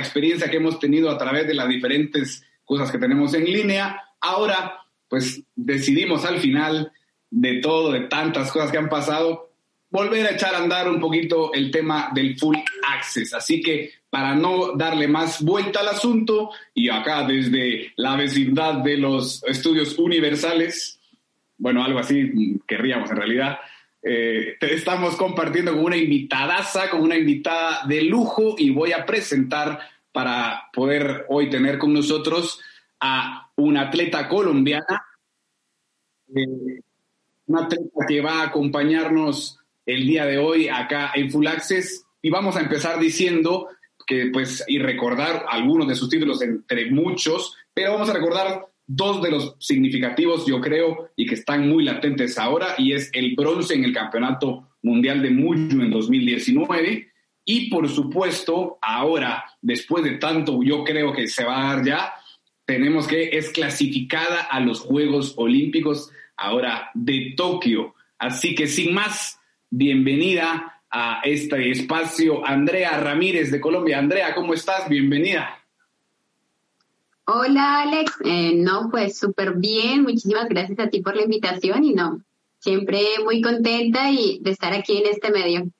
experiencia que hemos tenido a través de las diferentes cosas que tenemos en línea, ahora pues decidimos al final de todo, de tantas cosas que han pasado, volver a echar a andar un poquito el tema del full access. Así que para no darle más vuelta al asunto, y acá desde la vecindad de los estudios universales, bueno, algo así querríamos en realidad, eh, te estamos compartiendo con una invitadaza, con una invitada de lujo, y voy a presentar para poder hoy tener con nosotros a una atleta colombiana, eh, una atleta que va a acompañarnos el día de hoy acá en Full Access. Y vamos a empezar diciendo que pues y recordar algunos de sus títulos entre muchos, pero vamos a recordar dos de los significativos yo creo y que están muy latentes ahora y es el bronce en el Campeonato Mundial de Muyo en 2019 y por supuesto ahora después de tanto yo creo que se va a dar ya tenemos que es clasificada a los Juegos Olímpicos ahora de Tokio. Así que sin más, bienvenida a este espacio Andrea Ramírez de Colombia. Andrea, ¿cómo estás? Bienvenida. Hola Alex, eh, no, pues súper bien, muchísimas gracias a ti por la invitación y no, siempre muy contenta y de estar aquí en este medio.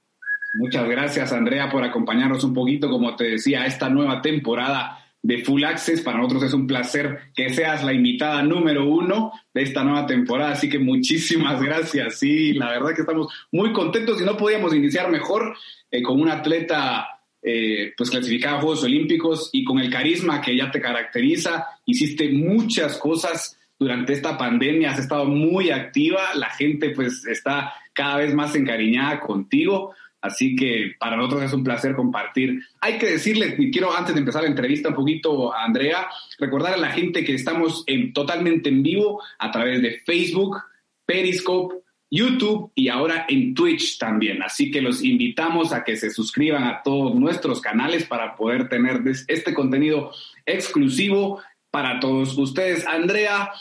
Muchas gracias Andrea por acompañarnos un poquito, como te decía, a esta nueva temporada de Full Access. Para nosotros es un placer que seas la invitada número uno de esta nueva temporada, así que muchísimas gracias. Sí, la verdad que estamos muy contentos y no podíamos iniciar mejor eh, con una atleta eh, pues clasificada a Juegos Olímpicos y con el carisma que ya te caracteriza. Hiciste muchas cosas durante esta pandemia, has estado muy activa, la gente pues está cada vez más encariñada contigo. Así que para nosotros es un placer compartir. Hay que decirle, y quiero antes de empezar la entrevista un poquito a Andrea, recordar a la gente que estamos en, totalmente en vivo a través de Facebook, Periscope, YouTube y ahora en Twitch también. Así que los invitamos a que se suscriban a todos nuestros canales para poder tener este contenido exclusivo para todos ustedes. Andrea,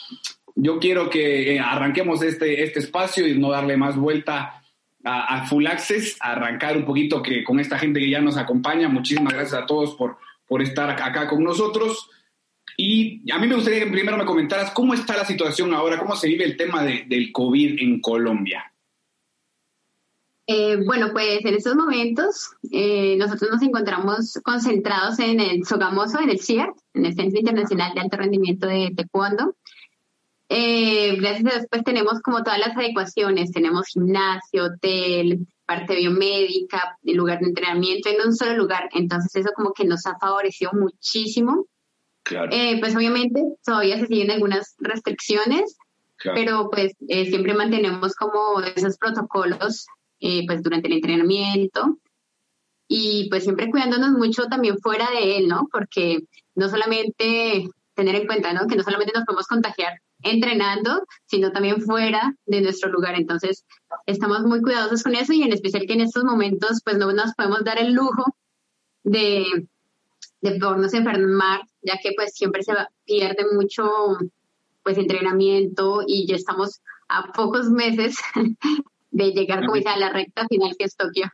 yo quiero que eh, arranquemos este, este espacio y no darle más vuelta a, Full Access, arrancar un poquito que con esta gente que ya nos acompaña. Muchísimas gracias a todos por, por estar acá con nosotros. Y a mí me gustaría que primero me comentaras cómo está la situación ahora, cómo se vive el tema del COVID en Colombia. Eh, bueno, pues en estos momentos eh, nosotros nos encontramos concentrados en el Sogamoso, en el CIAR, en el Centro Internacional de Alto Rendimiento de Taekwondo. Eh, gracias a Dios, pues tenemos como todas las adecuaciones, tenemos gimnasio, hotel, parte biomédica, lugar de entrenamiento en un solo lugar. Entonces eso como que nos ha favorecido muchísimo. Claro. Eh, pues obviamente todavía se siguen algunas restricciones, pero pues eh, siempre mantenemos como esos protocolos eh, pues durante el entrenamiento y pues siempre cuidándonos mucho también fuera de él, ¿no? Porque no solamente tener en cuenta, ¿no? Que no solamente nos podemos contagiar entrenando, sino también fuera de nuestro lugar. Entonces, estamos muy cuidadosos con eso y en especial que en estos momentos, pues no nos podemos dar el lujo de, de podernos enfermar, ya que pues siempre se pierde mucho pues entrenamiento y ya estamos a pocos meses de llegar como a la recta final que es Tokio.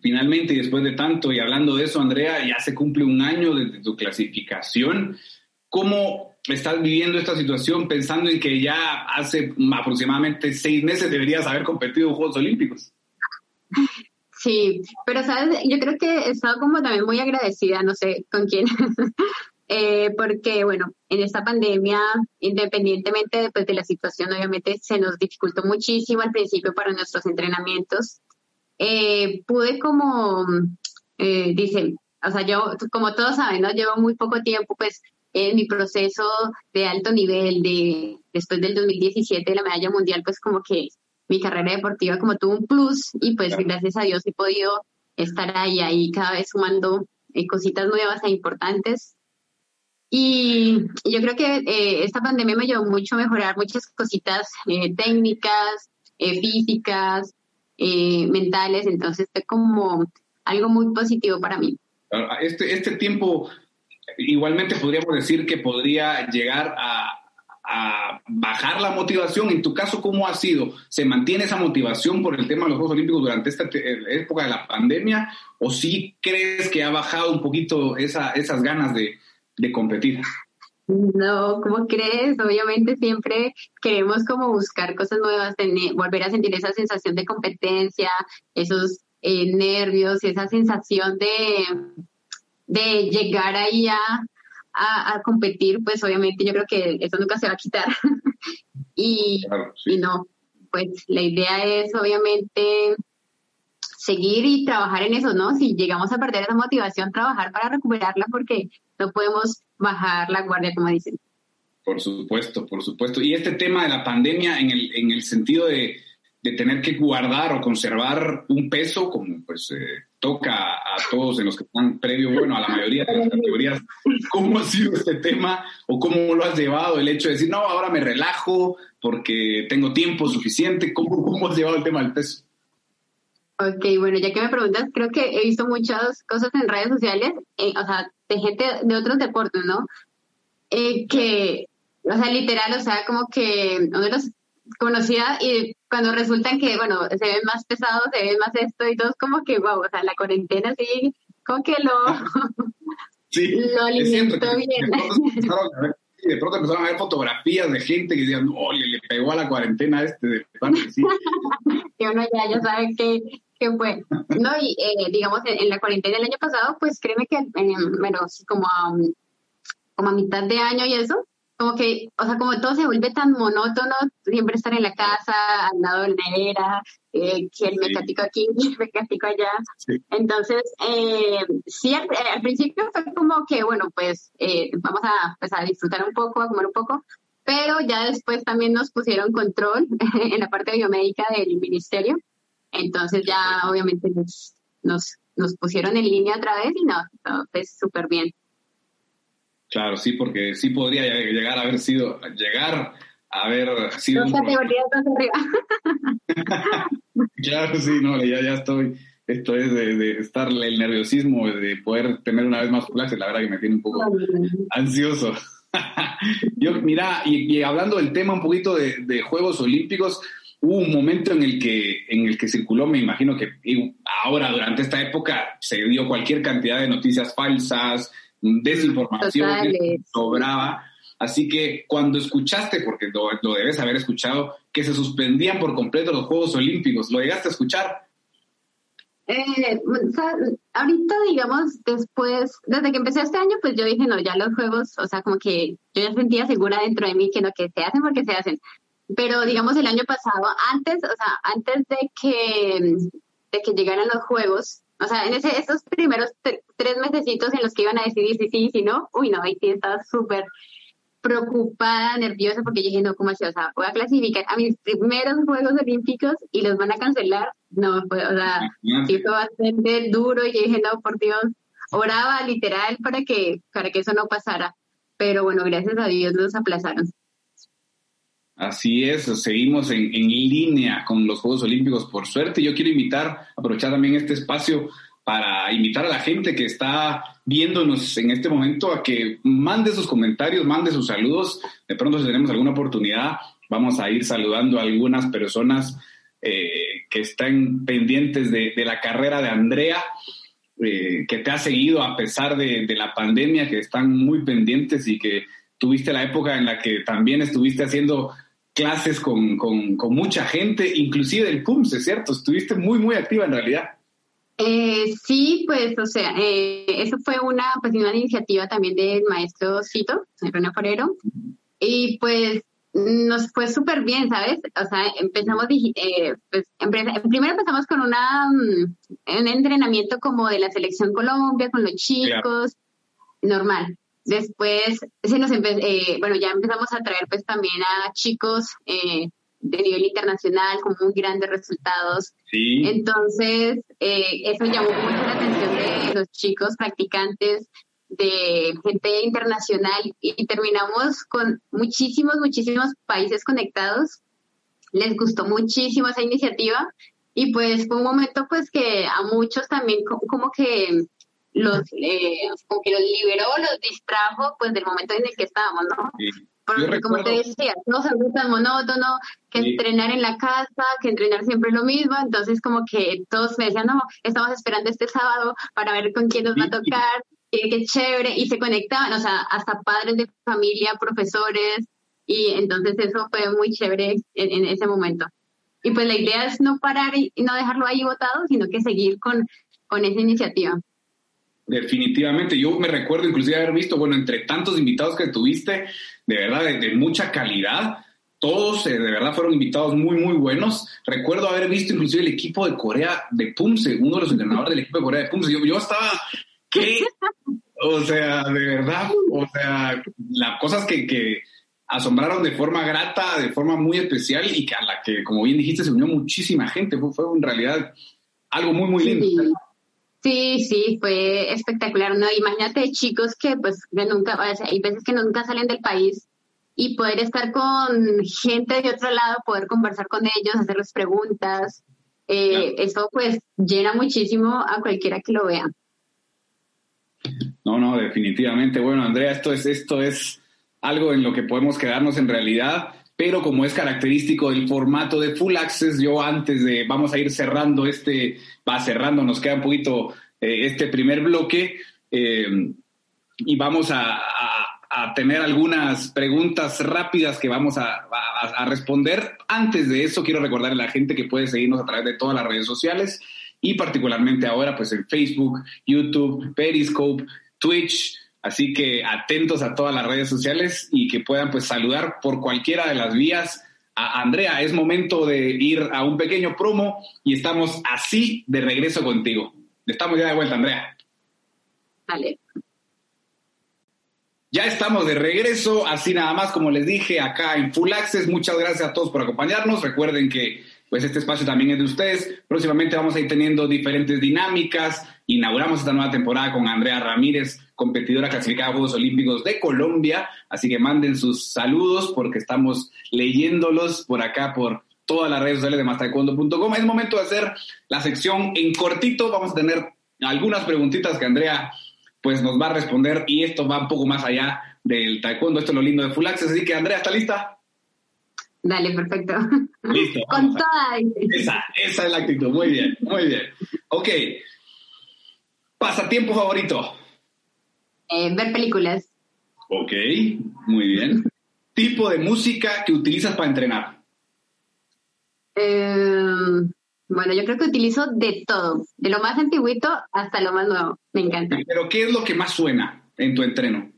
Finalmente, después de tanto y hablando de eso, Andrea, ya se cumple un año desde tu clasificación. ¿Cómo estás viviendo esta situación pensando en que ya hace aproximadamente seis meses deberías haber competido en Juegos Olímpicos. Sí, pero sabes, yo creo que he estado como también muy agradecida, no sé con quién, eh, porque bueno, en esta pandemia, independientemente después de la situación, obviamente se nos dificultó muchísimo al principio para nuestros entrenamientos. Eh, pude como, eh, dicen, o sea, yo, como todos saben, ¿no? Llevo muy poco tiempo pues en mi proceso de alto nivel de después del 2017 de la medalla mundial, pues como que mi carrera deportiva como tuvo un plus y pues gracias a Dios he podido estar ahí, ahí cada vez sumando eh, cositas nuevas e importantes. Y yo creo que eh, esta pandemia me ayudó mucho a mejorar muchas cositas eh, técnicas, físicas, mentales, entonces fue como algo muy positivo para mí. Este, este tiempo igualmente podríamos decir que podría llegar a, bajar la motivación. En tu caso, ¿cómo ha sido? ¿Se mantiene esa motivación por el tema de los Juegos Olímpicos durante esta época de la pandemia? ¿O sí crees que ha bajado un poquito esa, esas ganas de, competir? No, ¿cómo crees? Obviamente siempre queremos como buscar cosas nuevas, volver a sentir esa sensación de competencia, esos eh, nervios, esa sensación de, de llegar ahí a, a, competir, pues obviamente yo creo que eso nunca se va a quitar. y, y no, pues la idea es obviamente seguir y trabajar en eso, ¿no? Si llegamos a perder esa motivación, trabajar para recuperarla porque no podemos bajar la guardia, como dicen. Por supuesto, por supuesto. Y este tema de la pandemia en el, en el sentido de, de tener que guardar o conservar un peso, como pues eh, toca a todos en los que están previo, bueno, a la mayoría de las categorías, ¿cómo ha sido este tema o cómo lo has llevado el hecho de decir, no, ahora me relajo porque tengo tiempo suficiente? ¿Cómo, cómo has llevado el tema del peso? Ok, bueno, ya que me preguntas, creo que he visto muchas cosas en redes sociales, eh, o sea, de gente de otros deportes, ¿no? Eh, que, o sea, literal, o sea, como que uno los conocía y cuando resultan que, bueno, se ven más pesados, se ven más esto y todo, como que, wow, o sea, la cuarentena sí, como que lo, sí, lo alimentó bien. De pronto, empezaron a ver fotografías de gente que decían, oh, le, pegó a la cuarentena este de sí. y uno ya, ya sabe que, que fue. No, y eh, digamos, en, la cuarentena del año pasado, pues créeme que, eh, menos como a, como a mitad de año y eso, como que, o sea, como todo se vuelve tan monótono, siempre estar en la casa, al lado de la nevera, eh, que el mecático aquí, el mecático allá. Entonces, eh, sí, al, principio fue como que, bueno, pues eh, vamos a, pues, a disfrutar un poco, a comer un poco, pero ya después también nos pusieron control en la parte biomédica del ministerio. Entonces ya obviamente nos, nos, nos pusieron en línea otra vez y no, todo pues súper bien. Claro, sí, porque sí podría llegar a haber sido, llegar a haber sido... Dos categorías arriba. claro, sí, no, ya, ya estoy, esto es de, de, estar el nerviosismo, de poder tener una vez más clases, la verdad que me tiene un poco ansioso. Yo, mira, y, hablando del tema un poquito de, de, Juegos Olímpicos, hubo un momento en el que en el que circuló, me imagino que ahora durante esta época se dio cualquier cantidad de noticias falsas, desinformación sobraba. Así que cuando escuchaste, porque lo, debes haber escuchado, que se suspendían por completo los Juegos Olímpicos, ¿lo llegaste a escuchar? Eh, ahorita, digamos, después, desde que empecé este año, pues yo dije, no, ya los juegos, o sea, como que yo ya sentía segura dentro de mí que no, que se hacen porque se hacen. Pero, digamos, el año pasado, antes, o sea, antes de que, de que llegaran los juegos, o sea, en ese, esos primeros tres mesecitos en los que iban a decidir si sí y si no, uy, no, ahí sí estaba súper preocupada, nerviosa, porque yo dije, no, ¿cómo así? O sea, voy a clasificar a mis primeros Juegos Olímpicos y los van a cancelar. No, pues, o sea, sí fue bastante duro y yo dije, no, por Dios, oraba literal para que, para que eso no pasara. Pero bueno, gracias a Dios los aplazaron. Así es, seguimos en, línea con los Juegos Olímpicos, por suerte. Yo quiero invitar, aprovechar también este espacio para invitar a la gente que está viéndonos en este momento a que mande sus comentarios, mande sus saludos. De pronto, si tenemos alguna oportunidad, vamos a ir saludando a algunas personas eh, que están pendientes de, la carrera de Andrea, eh, que te ha seguido a pesar de la pandemia, que están muy pendientes y que tuviste la época en la que también estuviste haciendo clases con, mucha gente, inclusive del PUMS, ¿es cierto? Estuviste muy, muy activa en realidad. Eh, sí, pues, o sea, eh, eso fue una, pues, una iniciativa también del maestro Cito, René Forero, y pues nos fue súper bien, ¿sabes? O sea, empezamos, eh, pues, primero empezamos con una, mm, un entrenamiento como de la selección Colombia, con los chicos, normal. Después, se nos eh, bueno, ya empezamos a traer pues también a chicos eh, de nivel internacional con muy grandes resultados. Sí. Entonces, eh, eso llamó mucho la atención de los chicos practicantes, de gente internacional y terminamos con muchísimos, muchísimos países conectados. Les gustó muchísimo esa iniciativa y pues fue un momento pues que a muchos también como que los, eh, como que los liberó, los distrajo, pues del momento en el que estábamos, ¿no? Porque como te decía, no se tan monótono, que entrenar en la casa, que entrenar siempre lo mismo, entonces como que todos me decían, no, estamos esperando este sábado para ver con quién nos va a tocar, qué, chévere, y se conectaban, o sea, hasta padres de familia, profesores, y entonces eso fue muy chévere en, ese momento. Y pues la idea es no parar y no dejarlo ahí votado, sino que seguir con, con esa iniciativa. Definitivamente, yo me recuerdo inclusive haber visto, bueno, entre tantos invitados que tuviste, de verdad, de, mucha calidad, todos eh, de verdad fueron invitados muy, muy buenos. Recuerdo haber visto inclusive el equipo de Corea de Pumse, uno de los entrenadores del equipo de Corea de Pumse. Yo, yo estaba, ¿qué? O sea, de verdad, o sea, las cosas que, que asombraron de forma grata, de forma muy especial y que a la que, como bien dijiste, se unió muchísima gente. Fue, fue en realidad algo muy, muy lindo. Sí, sí, fue espectacular, ¿no? Imagínate chicos que pues nunca, hay veces que nunca salen del país y poder estar con gente de otro lado, poder conversar con ellos, hacerles preguntas, eh, eso pues llena muchísimo a cualquiera que lo vea. No, no, definitivamente. Bueno, Andrea, esto es, esto es algo en lo que podemos quedarnos en realidad pero como es característico del formato de Full Access, yo antes de, vamos a ir cerrando este, va cerrando, nos queda un poquito eh, este primer bloque eh, y vamos a, tener algunas preguntas rápidas que vamos a, responder. Antes de eso, quiero recordarle a la gente que puede seguirnos a través de todas las redes sociales y particularmente ahora pues en Facebook, YouTube, Periscope, Twitch, Así que atentos a todas las redes sociales y que puedan pues saludar por cualquiera de las vías a Andrea. Es momento de ir a un pequeño promo y estamos así de regreso contigo. Estamos ya de vuelta, Andrea. Vale. Ya estamos de regreso, así nada más como les dije acá en Full Access. Muchas gracias a todos por acompañarnos. Recuerden que pues este espacio también es de ustedes. Próximamente vamos a ir teniendo diferentes dinámicas. Inauguramos esta nueva temporada con Andrea Ramírez, competidora clasificada a Juegos Olímpicos de Colombia. Así que manden sus saludos porque estamos leyéndolos por acá por todas las redes sociales de mastaekwondo.com. Es momento de hacer la sección en cortito. Vamos a tener algunas preguntitas que Andrea pues nos va a responder y esto va un poco más allá del taekwondo. Esto es lo lindo de Full Access. Así que Andrea, ¿está lista? Dale, perfecto. Listo. Con toda. Esa, esa es la actitud. Muy bien, muy bien. Ok. Pasatiempo favorito. Eh, ver películas. Ok, muy bien. Tipo de música que utilizas para entrenar. Eh, bueno, yo creo que utilizo de todo, de lo más antiguito hasta lo más nuevo. Me encanta. Pero ¿qué es lo que más suena en tu entreno?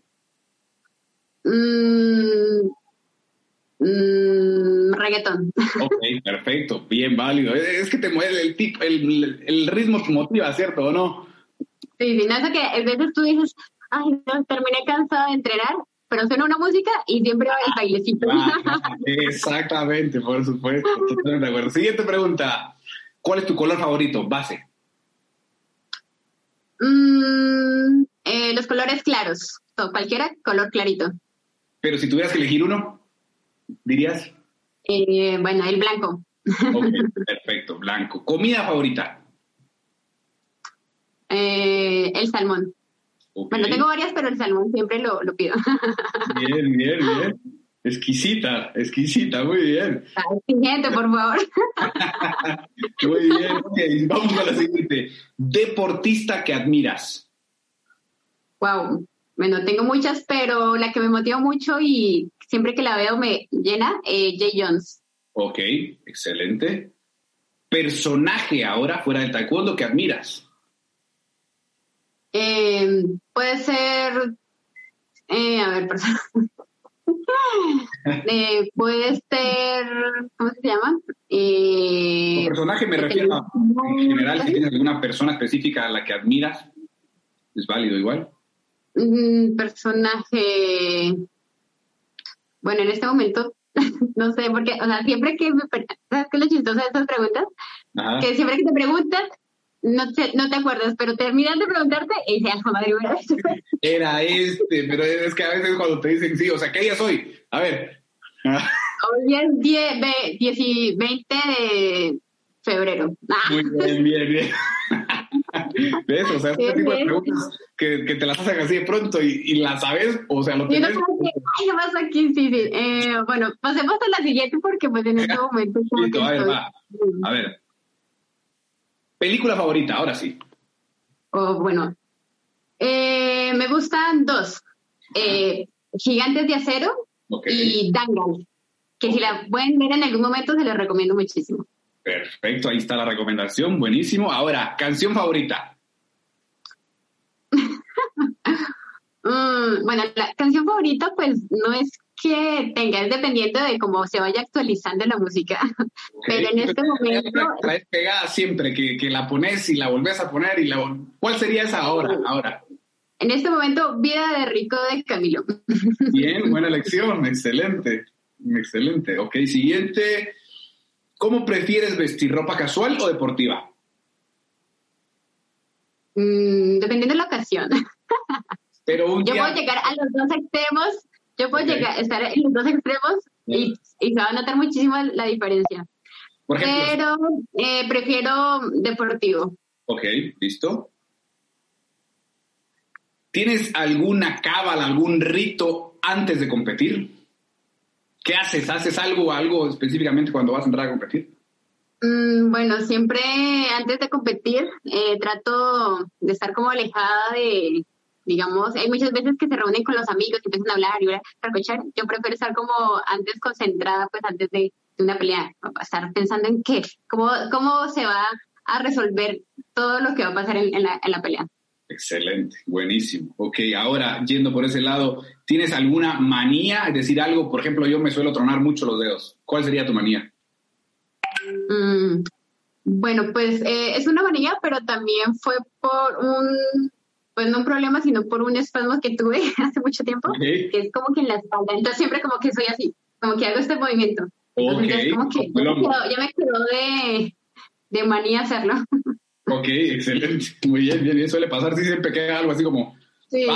Mm, Mm, reggaetón. Ok, perfecto, bien válido. Es que te mueve el, tipo, el, el, ritmo te motiva, ¿cierto o no? Sí, sí, no es que a veces tú dices, ay, no, terminé cansada de entrenar, pero suena una música y siempre va el ah, bailecito. exactamente, por supuesto, totalmente de acuerdo. Siguiente pregunta, ¿cuál es tu color favorito, base? Mm, eh, los colores claros, cualquiera color clarito. Pero si tuvieras que elegir uno dirías? Eh, bueno, el blanco. perfecto, blanco. ¿Comida favorita? Eh, el salmón. Bueno, tengo varias, pero el salmón siempre lo, pido. Bien, bien, bien. Exquisita, exquisita, muy bien. Siguiente, por favor. muy bien, vamos a la siguiente. Deportista que admiras. Wow. Bueno, tengo muchas, pero la que me motiva mucho y siempre que la veo me llena, eh, Jay Jones. Ok, excelente. Personaje ahora fuera del taekwondo que admiras. Em, puede ser, eh, a ver, persona. eh, puede ser, ¿cómo se llama? Eh, personaje me refiero a, en general, si tienes alguna persona específica a la que admiras, es válido igual. Personaje, bueno, en este momento, no sé, porque, o sea, siempre que me... ¿Sabes qué es lo chistoso de estas preguntas? Que siempre que te preguntan, no te, no te acuerdas, pero terminan de preguntarte y dices, ah, madre. Era este, pero es que a veces cuando te dicen sí, o sea, ¿qué día soy? A ver. Hoy es 10, 20 de febrero. Muy bien, bien, bien. ¿Ves? O sea, este tipo de preguntas que, que, te las hacen así de pronto y, y las sabes, o sea, lo tenés. Ay, ¿qué pasa aquí? Sí, sí. Eh, bueno, pasemos a la siguiente porque pues en este momento... Listo, a ver, va. A ver. Película favorita, ahora sí. Oh, bueno. Eh, me gustan dos. Eh, Gigantes de Acero y Dangal. Que si la pueden ver en algún momento, se les recomiendo muchísimo. Perfecto, ahí está la recomendación, buenísimo. Ahora, canción favorita. Mm, bueno, la canción favorita pues no es que tenga, es dependiendo de cómo se vaya actualizando la música. Pero en este momento... La es pegada siempre, que, que, la pones y la volvés a poner y la... ¿Cuál sería esa ahora? ahora? En este momento, Vida de Rico de Camilo. Bien, buena elección, excelente, excelente. Ok, siguiente. ¿Cómo prefieres vestir ropa casual o deportiva? Mm, dependiendo de la ocasión. Pero Yo puedo llegar a los dos extremos, yo puedo llegar, estar en los dos extremos y, se va a notar muchísimo la diferencia. Pero eh, prefiero deportivo. Ok, listo. ¿Tienes alguna cábala, algún rito antes de competir? ¿Qué haces? ¿Haces algo, algo específicamente cuando vas a entrar a competir? Mm, bueno, siempre antes de competir eh, trato de estar como alejada de, digamos, hay muchas veces que se reúnen con los amigos y empiezan a hablar y a Yo prefiero estar como antes concentrada, pues antes de, una pelea, estar pensando en qué, cómo, cómo se va a resolver todo lo que va a pasar en, la, en la pelea. Excelente, buenísimo. Ok, ahora yendo por ese lado, ¿tienes alguna manía? Es decir, algo, por ejemplo, yo me suelo tronar mucho los dedos. ¿Cuál sería tu manía? Mm, bueno, pues eh, es una manía, pero también fue por un, pues no un problema, sino por un espasmo que tuve hace mucho tiempo, que es como que en la espalda. Entonces siempre como que soy así, como que hago este movimiento. Entonces como que ya me quedó, de, de manía hacerlo. Ok, excelente. Muy bien, bien, bien. Suele pasar si siempre queda algo así como. Sí.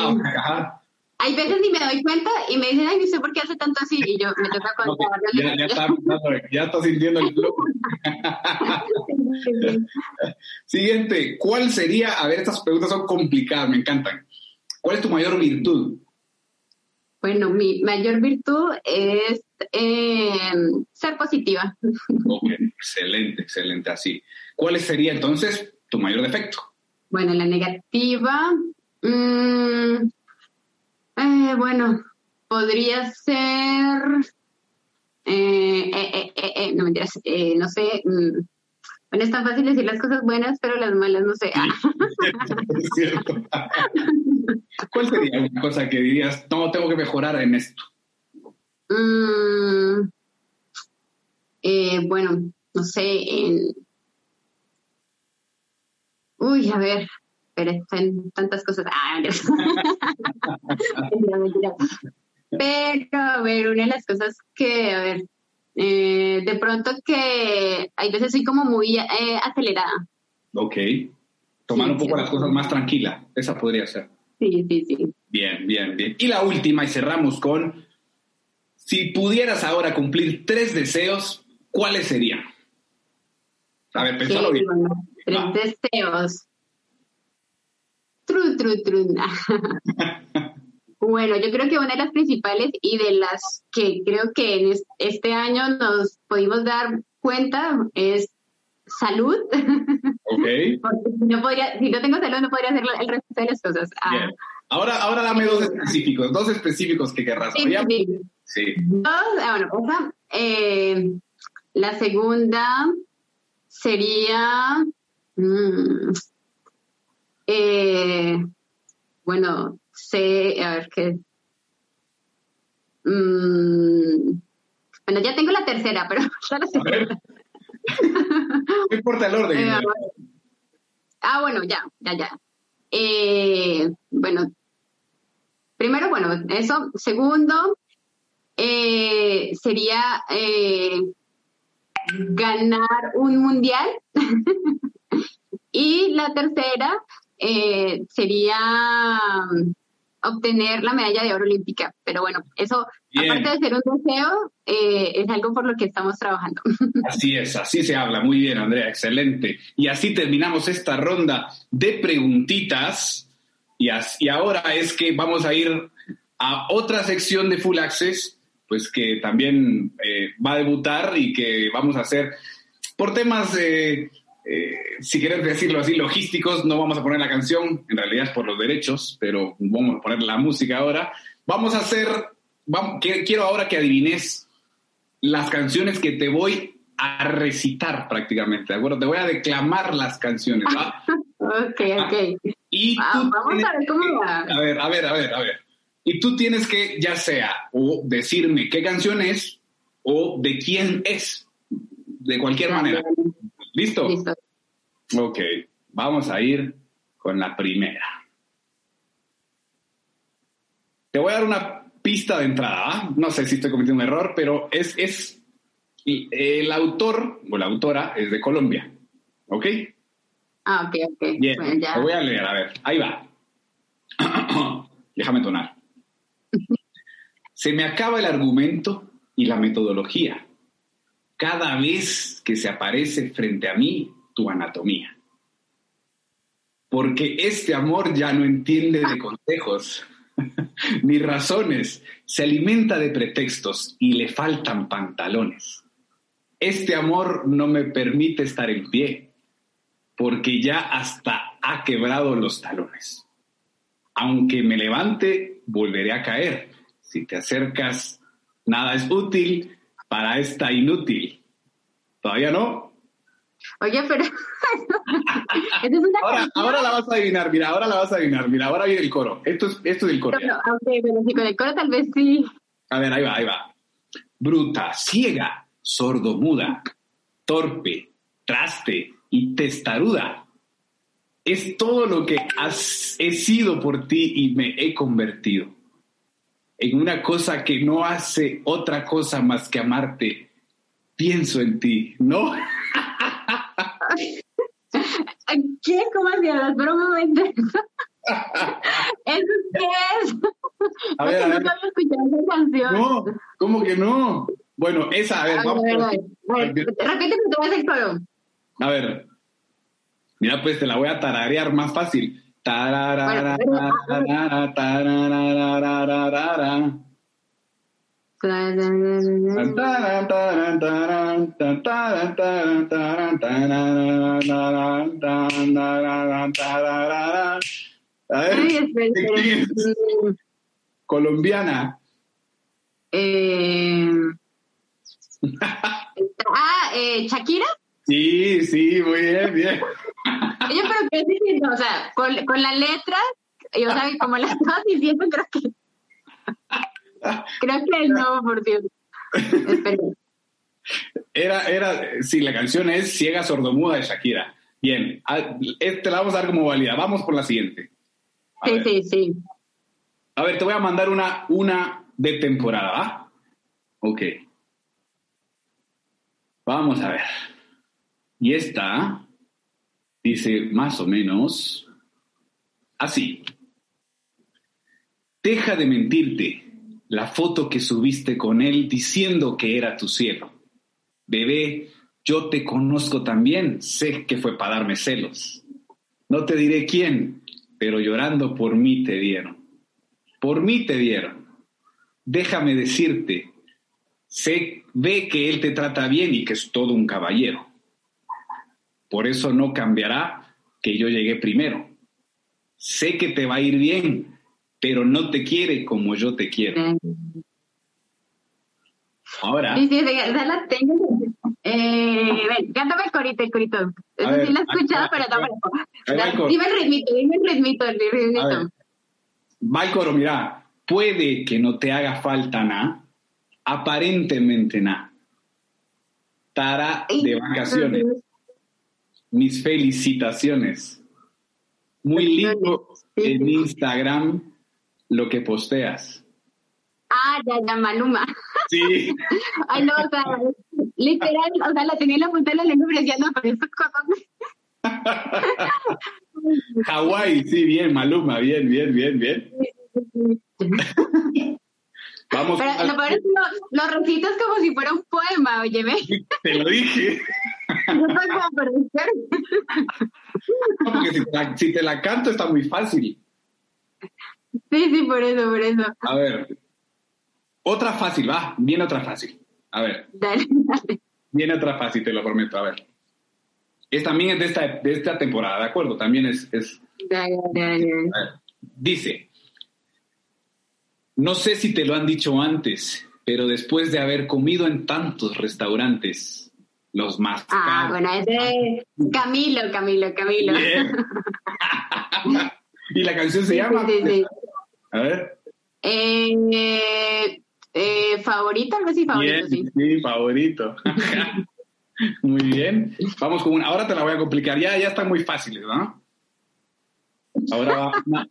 Hay veces ni me doy cuenta y me dicen, ay, no sé por qué hace tanto así. Y yo me toca contar. ya, ya, está, ya está sintiendo el flow. Siguiente, ¿cuál sería? A ver, estas preguntas son complicadas, me encantan. ¿Cuál es tu mayor virtud? Bueno, mi mayor virtud es eh, ser positiva. Ok, excelente, excelente, así. ¿Cuál sería entonces tu mayor defecto? Bueno, la negativa, mmm, eh, bueno, podría ser, eh, eh, eh no mentiras, no sé, mmm, bueno, es tan fácil decir las cosas buenas, pero las malas no sé. es cierto. ¿Cuál sería una cosa que dirías, no, tengo que mejorar en esto? Mm, bueno, no sé, en Uy, a ver, pero están tantas cosas. Ah, Pero, a ver, una de las cosas que, a ver, eh, de pronto que hay veces soy como muy eh, acelerada. Ok. Tomar un poco las cosas más tranquila. Esa podría ser. Sí, sí, sí. Bien, bien, bien. Y la última, y cerramos con, si pudieras ahora cumplir tres deseos, ¿cuáles serían? A ver, pensalo bien. Tres deseos. Tru, tru, tru. bueno, yo creo que una de las principales y de las que creo que en este año nos pudimos dar cuenta es salud. Ok. Porque si no, podría, si no tengo salud, no podría hacer el resto de las cosas. Ah. Ahora, ahora dame dos específicos, dos específicos que querrás. Sí, sí. Dos, ah, bueno, eh, la segunda sería Mm. Eh, bueno, sé, a ver qué. Mm, bueno, ya tengo la tercera, pero la segunda. No importa el orden. Eh, ah, bueno, ya, ya, ya. Eh, bueno, primero, bueno, eso. Segundo, sería ganar un mundial. Y la tercera eh, sería obtener la medalla de oro olímpica. Pero bueno, eso, aparte de ser un deseo, eh, es algo por lo que estamos trabajando. Así es, así se habla. Muy bien, Andrea, excelente. Y así terminamos esta ronda de preguntitas. Y, y ahora es que vamos a ir a otra sección de Full Access, pues que también eh, va a debutar y que vamos a hacer por temas de eh, si quieres decirlo así, logísticos, no vamos a poner la canción, en realidad es por los derechos, pero vamos a poner la música ahora. Vamos a hacer, vamos, quiero ahora que adivines las canciones que te voy a recitar prácticamente, ¿de acuerdo? Te voy a declamar las canciones, ¿va? ok, ok. Y vamos a ver cómo va. A ver, a ver, a ver, a ver. Y tú tienes que, ya sea, o decirme qué canción es, o de quién es, de cualquier manera. ¿Listo? Listo. Ok, vamos a ir con la primera. Te voy a dar una pista de entrada. ¿ah? No sé si estoy cometiendo un error, pero es, es el autor o la autora es de Colombia. ¿Ok? Ah, ok, ok. Bien, te voy a leer, a ver, ahí va. Déjame tonar. Se me acaba el argumento y la metodología cada vez que se aparece frente a mí tu anatomía. Porque este amor ya no entiende de consejos ni razones, se alimenta de pretextos y le faltan pantalones. Este amor no me permite estar en pie, porque ya hasta ha quebrado los talones. Aunque me levante, volveré a caer. Si te acercas, nada es útil, para esta inútil. ¿Todavía no? Oye, pero... ahora, ahora, la vas a adivinar, mira, ahora la vas a adivinar, mira, ahora viene el coro. Esto es, esto es el coro. No, pero si con el coro tal vez sí. A ver, ahí va, ahí va. Bruta, ciega, sordo-muda, torpe, traste y testaruda. Es todo lo que has, he sido por ti y me he convertido en una cosa que no hace otra cosa más que amarte, pienso en ti, ¿no? ¿Qué? ¿Cómo así? Pero un momento. ¿Eso qué es? A ver, a ver. No, ¿cómo que no? Bueno, esa, a ver, vamos. A ver, a ver. Repíteme todo el coro. A ver. Mira, pues te la voy a tararear más fácil. Colombiana. Eh... ah, eh, Shakira. Sí, sí, muy bien, bien. Oye, pero ¿qué diciendo? O sea, con, con la letra, yo sabía como la estaba diciendo, creo que. Creo que no, por Dios. Era, era, sí, la canción es Ciega Sordomuda de Shakira. Bien, te la vamos a dar como válida. Vamos por la siguiente. sí, sí, sí. A ver, te voy a mandar una, una de temporada, ¿ah? Ok. Vamos a ver. Y esta dice más o menos así. Deja de mentirte la foto que subiste con él diciendo que era tu cielo. Bebé, yo te conozco también, sé que fue para darme celos. No te diré quién, pero llorando por mí te dieron. Por mí te dieron. Déjame decirte, sé, ve que él te trata bien y que es todo un caballero. Por eso no cambiará que yo llegué primero. Sé que te va a ir bien, pero no te quiere como yo te quiero. Ahora. Sí, sí, ya la tengo. Eh, ven, cántame el corito, el corito. Eso sí lo he escuchado, pero no Dime el ritmito, dime el ritmito, el ritmito. Va el coro, mira. Puede que no te haga falta nada, aparentemente nada. Tara de vacaciones mis felicitaciones. Muy lindo en Instagram lo que posteas. Ah, ya, ya, Maluma. Sí. Ay, no, o sea, literal, o sea, la tenía en la punta de la lengua no, por esas cosas. Hawái, sí, bien, Maluma, bien, bien, bien, bien. Vamos. Pero lo peor es que lo, lo recitas como si fuera un poema, oye. Te lo dije. No soy como hacer. No, porque si te, la, si te la canto está muy fácil. Sí, sí, por eso, por eso. A ver. Otra fácil, va. Viene otra fácil. A ver. Dale, dale. Viene otra fácil, te lo prometo. A ver. Es también es de esta, de esta temporada, ¿de acuerdo? También es, es Dale, dale, dale. A ver, Dice, no sé si te lo han dicho antes, pero después de haber comido en tantos restaurantes, los más Ah, caros- bueno, es de Camilo, Camilo, Camilo. Y la canción se Sí, llama... sí, sí. A ver. Eh, eh, favorito, algo así, favorito, Bien, sí. sí, favorito. muy bien. Vamos con una. Ahora te la voy a complicar. Ya, ya están muy fáciles, ¿no? Ahora va una,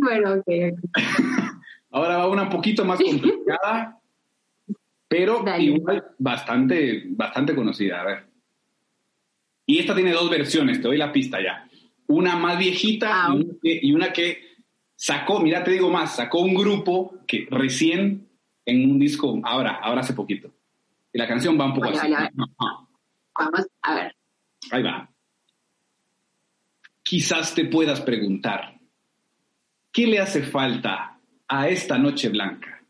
Bueno, ok, ok. ahora va una un poquito más complicada, pero Dale. igual bastante, bastante conocida. A ver. Y esta tiene dos versiones, te doy la pista ya. Una más viejita Ah, y, una que, y una que sacó, mira, te digo más, sacó un grupo que recién en un disco, ahora, ahora hace poquito. Y la canción va un poco Vale, así. vale, Vamos a ver. Ahí va. Quizás te puedas preguntar, ¿qué le hace falta a esta noche blanca?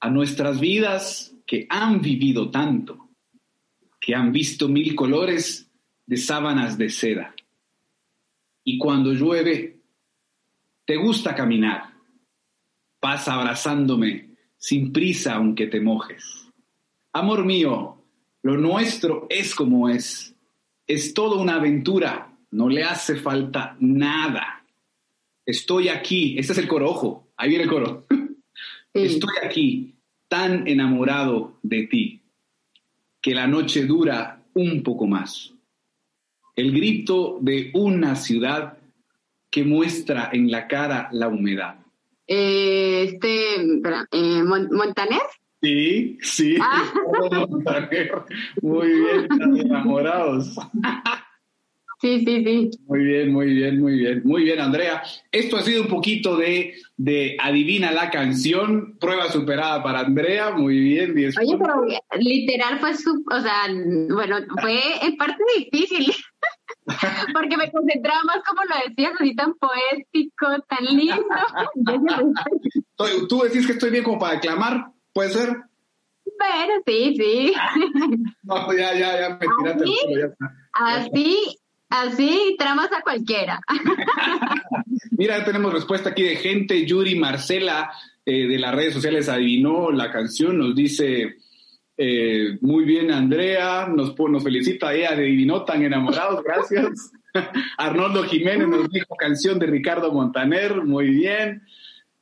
A nuestras vidas que han vivido tanto, que han visto mil colores de sábanas de seda. Y cuando llueve, te gusta caminar. Pasa abrazándome sin prisa aunque te mojes. Amor mío, lo nuestro es como es. Es toda una aventura. No le hace falta nada. Estoy aquí. Este es el coro, ojo. Ahí viene el coro. Estoy aquí tan enamorado de ti que la noche dura un poco más. El grito de una ciudad que muestra en la cara la humedad. Eh, este, eh, Mon- ¿Montaner? Sí, sí. Ah. Muy bien, están enamorados. Sí, sí, sí. Muy bien, muy bien, muy bien. Muy bien, Andrea. Esto ha sido un poquito de, de adivina la canción, prueba superada para Andrea. Muy bien, 10 Oye, pero literal fue su, o sea, bueno, fue en parte difícil. Porque me concentraba más como lo decías, así tan poético, tan lindo. Tú decís que estoy bien como para declamar, ¿puede ser? Pero sí, sí. No, ya, ya, ya me tiraste el ¿Así? culo, ya está. Así, así tramas a cualquiera. Mira, ya tenemos respuesta aquí de gente. Yuri Marcela eh, de las redes sociales adivinó la canción, nos dice eh, muy bien Andrea, nos, nos felicita ella, adivinó tan enamorados, gracias. Arnoldo Jiménez nos dijo canción de Ricardo Montaner, muy bien.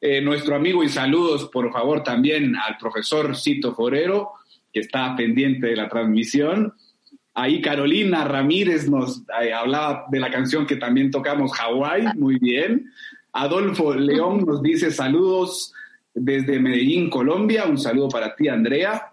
Eh, nuestro amigo y saludos, por favor, también al profesor Cito Forero, que está pendiente de la transmisión. Ahí Carolina Ramírez nos eh, hablaba de la canción que también tocamos, Hawái, muy bien. Adolfo León nos dice saludos desde Medellín, Colombia. Un saludo para ti, Andrea.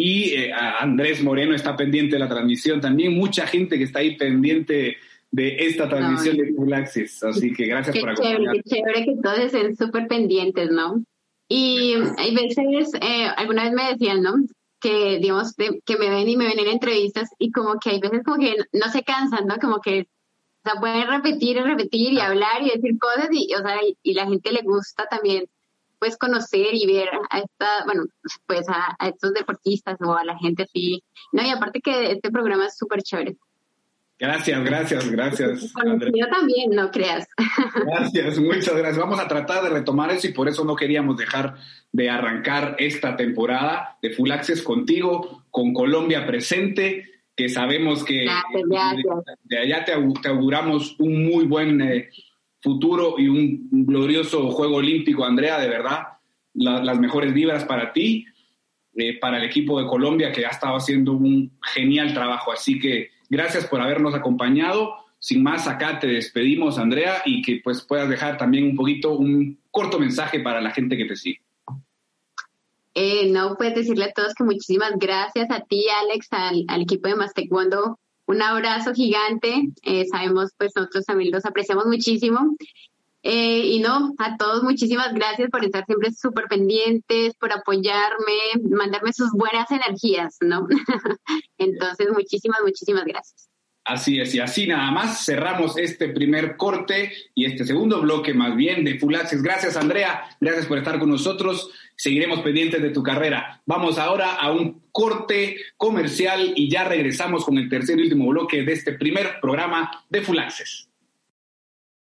Y eh, Andrés Moreno está pendiente de la transmisión también. Mucha gente que está ahí pendiente de esta transmisión de Full Access. Así que gracias Qué por acompañarnos. qué chévere que todos estén súper pendientes, ¿no? Y hay veces, eh, alguna vez me decían, ¿no? Que, digamos, de- que me ven y me ven en entrevistas y como que hay veces como que no se cansan, ¿no? Como que, o sea, pueden repetir y repetir y hablar y decir cosas y, o sea, y, y la gente le gusta también, pues, conocer y ver a esta, bueno, pues a, a estos deportistas o a la gente así, ¿no? Y aparte que este programa es súper chévere. Gracias, gracias, gracias. Conocido también, no creas. Gracias, muchas gracias. Vamos a tratar de retomar eso y por eso no queríamos dejar de arrancar esta temporada de Full Access contigo, con Colombia presente, que sabemos que Gracias, gracias. de, de allá te auguramos un muy buen eh, futuro y un glorioso Juego Olímpico, Andrea, de verdad. La- las mejores vibras para ti, eh, para el equipo de Colombia que ha estado haciendo un genial trabajo. Así que gracias por habernos acompañado. Sin más, acá te despedimos, Andrea, y que pues puedas dejar también un poquito, un corto mensaje para la gente que te sigue. Eh, no, puedes decirle a todos que muchísimas gracias a ti, Alex, al, equipo de Más Taekwondo. Un abrazo gigante. Eh, sabemos, pues nosotros también los apreciamos muchísimo. Eh, y no, a todos muchísimas gracias por estar siempre súper pendientes, por apoyarme, mandarme sus buenas energías, ¿no? Entonces, muchísimas, muchísimas gracias. Así es, y así nada más cerramos este primer corte y este segundo bloque más bien de Full Access. Gracias Andrea, gracias por estar con nosotros. Seguiremos pendientes de tu carrera. Vamos ahora a un corte comercial y ya regresamos con el tercer y último bloque de este primer programa de Full Access.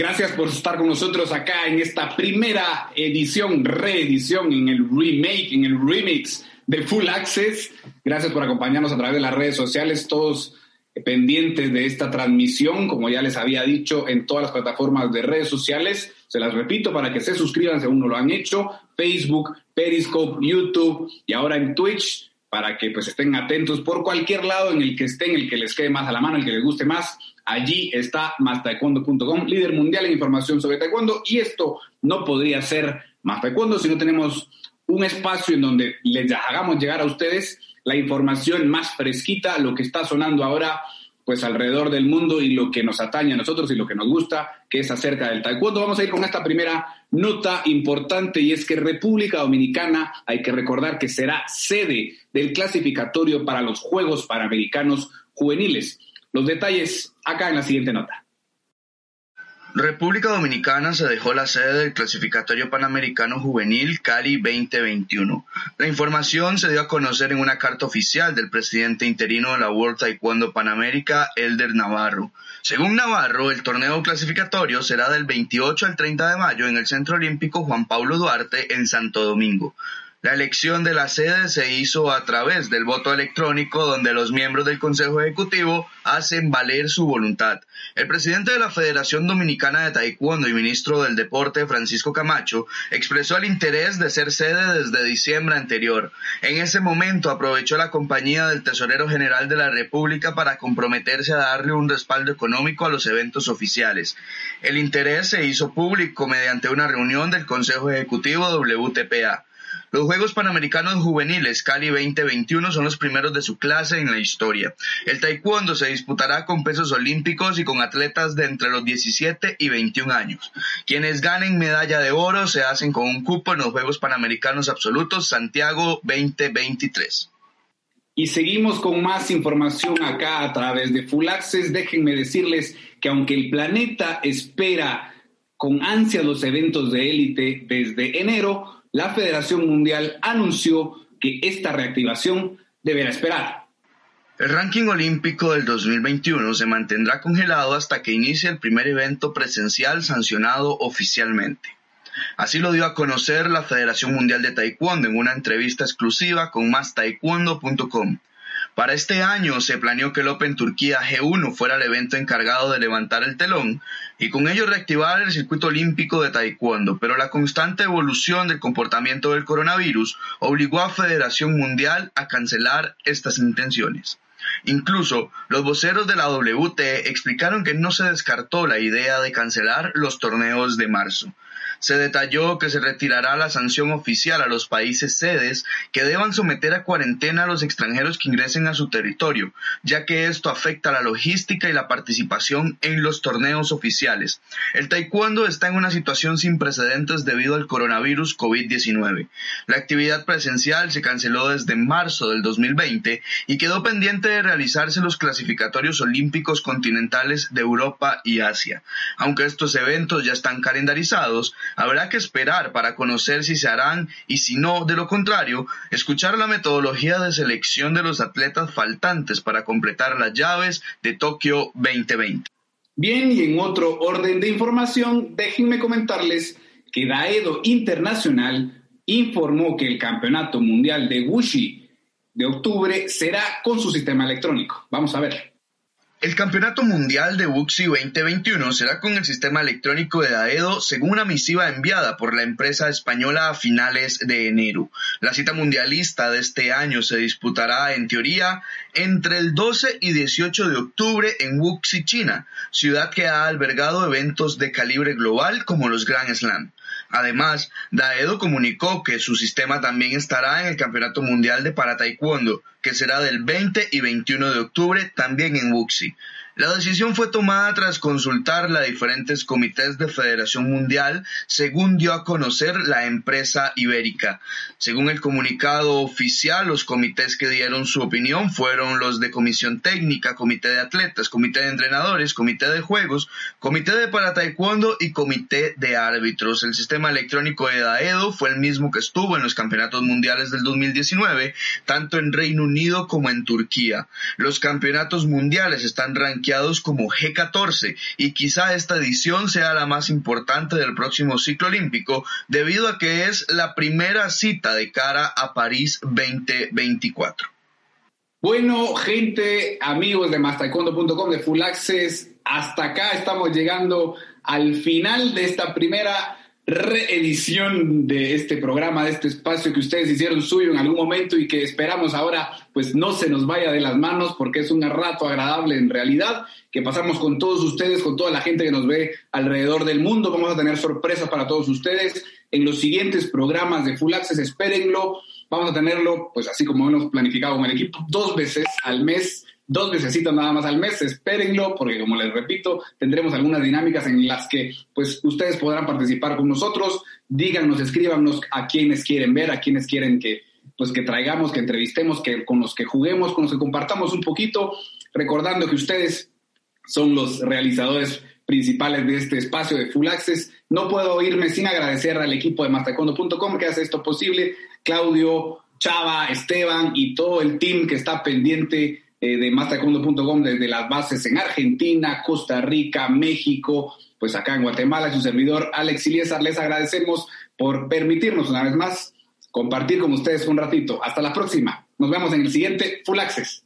Gracias por estar con nosotros acá en esta primera edición, reedición, en el remake, en el remix de Full Access. Gracias por acompañarnos a través de las redes sociales, todos pendientes de esta transmisión, como ya les había dicho, en todas las plataformas de redes sociales. Se las repito para que se suscriban si aún no lo han hecho. Facebook, Periscope, YouTube y ahora en Twitch para que pues estén atentos por cualquier lado en el que estén, el que les quede más a la mano, el que les guste más. Allí está mastaekwondo.com, líder mundial en información sobre taekwondo. Y esto no podría ser más taekwondo si no tenemos un espacio en donde les hagamos llegar a ustedes la información más fresquita, lo que está sonando ahora pues alrededor del mundo y lo que nos atañe a nosotros y lo que nos gusta, que es acerca del taekwondo. Vamos a ir con esta primera nota importante y es que República Dominicana, hay que recordar que será sede del clasificatorio para los Juegos Panamericanos Juveniles. Los detalles acá en la siguiente nota. República Dominicana se dejó la sede del clasificatorio panamericano juvenil Cali 2021. La información se dio a conocer en una carta oficial del presidente interino de la World Taekwondo Panamérica, Elder Navarro. Según Navarro, el torneo clasificatorio será del 28 al 30 de mayo en el Centro Olímpico Juan Pablo Duarte en Santo Domingo. La elección de la sede se hizo a través del voto electrónico donde los miembros del Consejo Ejecutivo hacen valer su voluntad. El presidente de la Federación Dominicana de Taekwondo y ministro del Deporte, Francisco Camacho, expresó el interés de ser sede desde diciembre anterior. En ese momento aprovechó la compañía del Tesorero General de la República para comprometerse a darle un respaldo económico a los eventos oficiales. El interés se hizo público mediante una reunión del Consejo Ejecutivo WTPA. Los Juegos Panamericanos Juveniles Cali 2021 son los primeros de su clase en la historia. El taekwondo se disputará con pesos olímpicos y con atletas de entre los 17 y 21 años. Quienes ganen medalla de oro se hacen con un cupo en los Juegos Panamericanos Absolutos Santiago 2023. Y seguimos con más información acá a través de Full Access. Déjenme decirles que aunque el planeta espera con ansia los eventos de élite desde enero, la Federación Mundial anunció que esta reactivación deberá esperar. El ranking olímpico del 2021 se mantendrá congelado hasta que inicie el primer evento presencial sancionado oficialmente. Así lo dio a conocer la Federación Mundial de Taekwondo en una entrevista exclusiva con mastaekwondo.com. Para este año se planeó que el Open Turquía G1 fuera el evento encargado de levantar el telón y con ello reactivar el circuito olímpico de taekwondo, pero la constante evolución del comportamiento del coronavirus obligó a Federación Mundial a cancelar estas intenciones. Incluso los voceros de la WT explicaron que no se descartó la idea de cancelar los torneos de marzo se detalló que se retirará la sanción oficial a los países sedes que deban someter a cuarentena a los extranjeros que ingresen a su territorio, ya que esto afecta la logística y la participación en los torneos oficiales. El taekwondo está en una situación sin precedentes debido al coronavirus COVID-19. La actividad presencial se canceló desde marzo del 2020 y quedó pendiente de realizarse los clasificatorios olímpicos continentales de Europa y Asia. Aunque estos eventos ya están calendarizados, Habrá que esperar para conocer si se harán y si no, de lo contrario, escuchar la metodología de selección de los atletas faltantes para completar las llaves de Tokio 2020. Bien, y en otro orden de información, déjenme comentarles que Daedo Internacional informó que el Campeonato Mundial de Wuxi de octubre será con su sistema electrónico. Vamos a ver. El Campeonato Mundial de Wuxi 2021 será con el sistema electrónico de Daedo según una misiva enviada por la empresa española a finales de enero. La cita mundialista de este año se disputará en teoría entre el 12 y 18 de octubre en Wuxi, China, ciudad que ha albergado eventos de calibre global como los Grand Slam. Además, Daedo comunicó que su sistema también estará en el Campeonato Mundial de Para Taekwondo, que será del 20 y 21 de octubre también en Wuxi. La decisión fue tomada tras consultar la diferentes comités de Federación Mundial, según dio a conocer la empresa ibérica. Según el comunicado oficial, los comités que dieron su opinión fueron los de Comisión Técnica, Comité de Atletas, Comité de Entrenadores, Comité de Juegos, Comité de Para Taekwondo y Comité de Árbitros. El sistema electrónico de Daedo fue el mismo que estuvo en los campeonatos mundiales del 2019, tanto en Reino Unido como en Turquía. Los campeonatos mundiales están rankeados como G14 y quizá esta edición sea la más importante del próximo ciclo olímpico debido a que es la primera cita de cara a París 2024. Bueno, gente, amigos de mastaekwondo.com, de Full Access, hasta acá estamos llegando al final de esta primera reedición de este programa, de este espacio que ustedes hicieron suyo en algún momento y que esperamos ahora pues no se nos vaya de las manos porque es un rato agradable en realidad que pasamos con todos ustedes, con toda la gente que nos ve alrededor del mundo. Vamos a tener sorpresas para todos ustedes en los siguientes programas de Full Access, espérenlo. Vamos a tenerlo, pues así como hemos planificado con el equipo, dos veces al mes dos veces nada más al mes, espérenlo, porque como les repito, tendremos algunas dinámicas en las que pues ustedes podrán participar con nosotros, díganos, escríbanos a quienes quieren ver, a quienes quieren que pues que traigamos, que entrevistemos, que con los que juguemos, con los que compartamos un poquito, recordando que ustedes son los realizadores principales de este espacio de Full Access. No puedo irme sin agradecer al equipo de mastacondo.com que hace esto posible, Claudio, Chava, Esteban y todo el team que está pendiente eh, de mastaekwondo.com desde las bases en Argentina, Costa Rica, México, pues acá en Guatemala, su servidor Alex Iliesar, les agradecemos por permitirnos una vez más compartir con ustedes un ratito. Hasta la próxima. Nos vemos en el siguiente Full Access.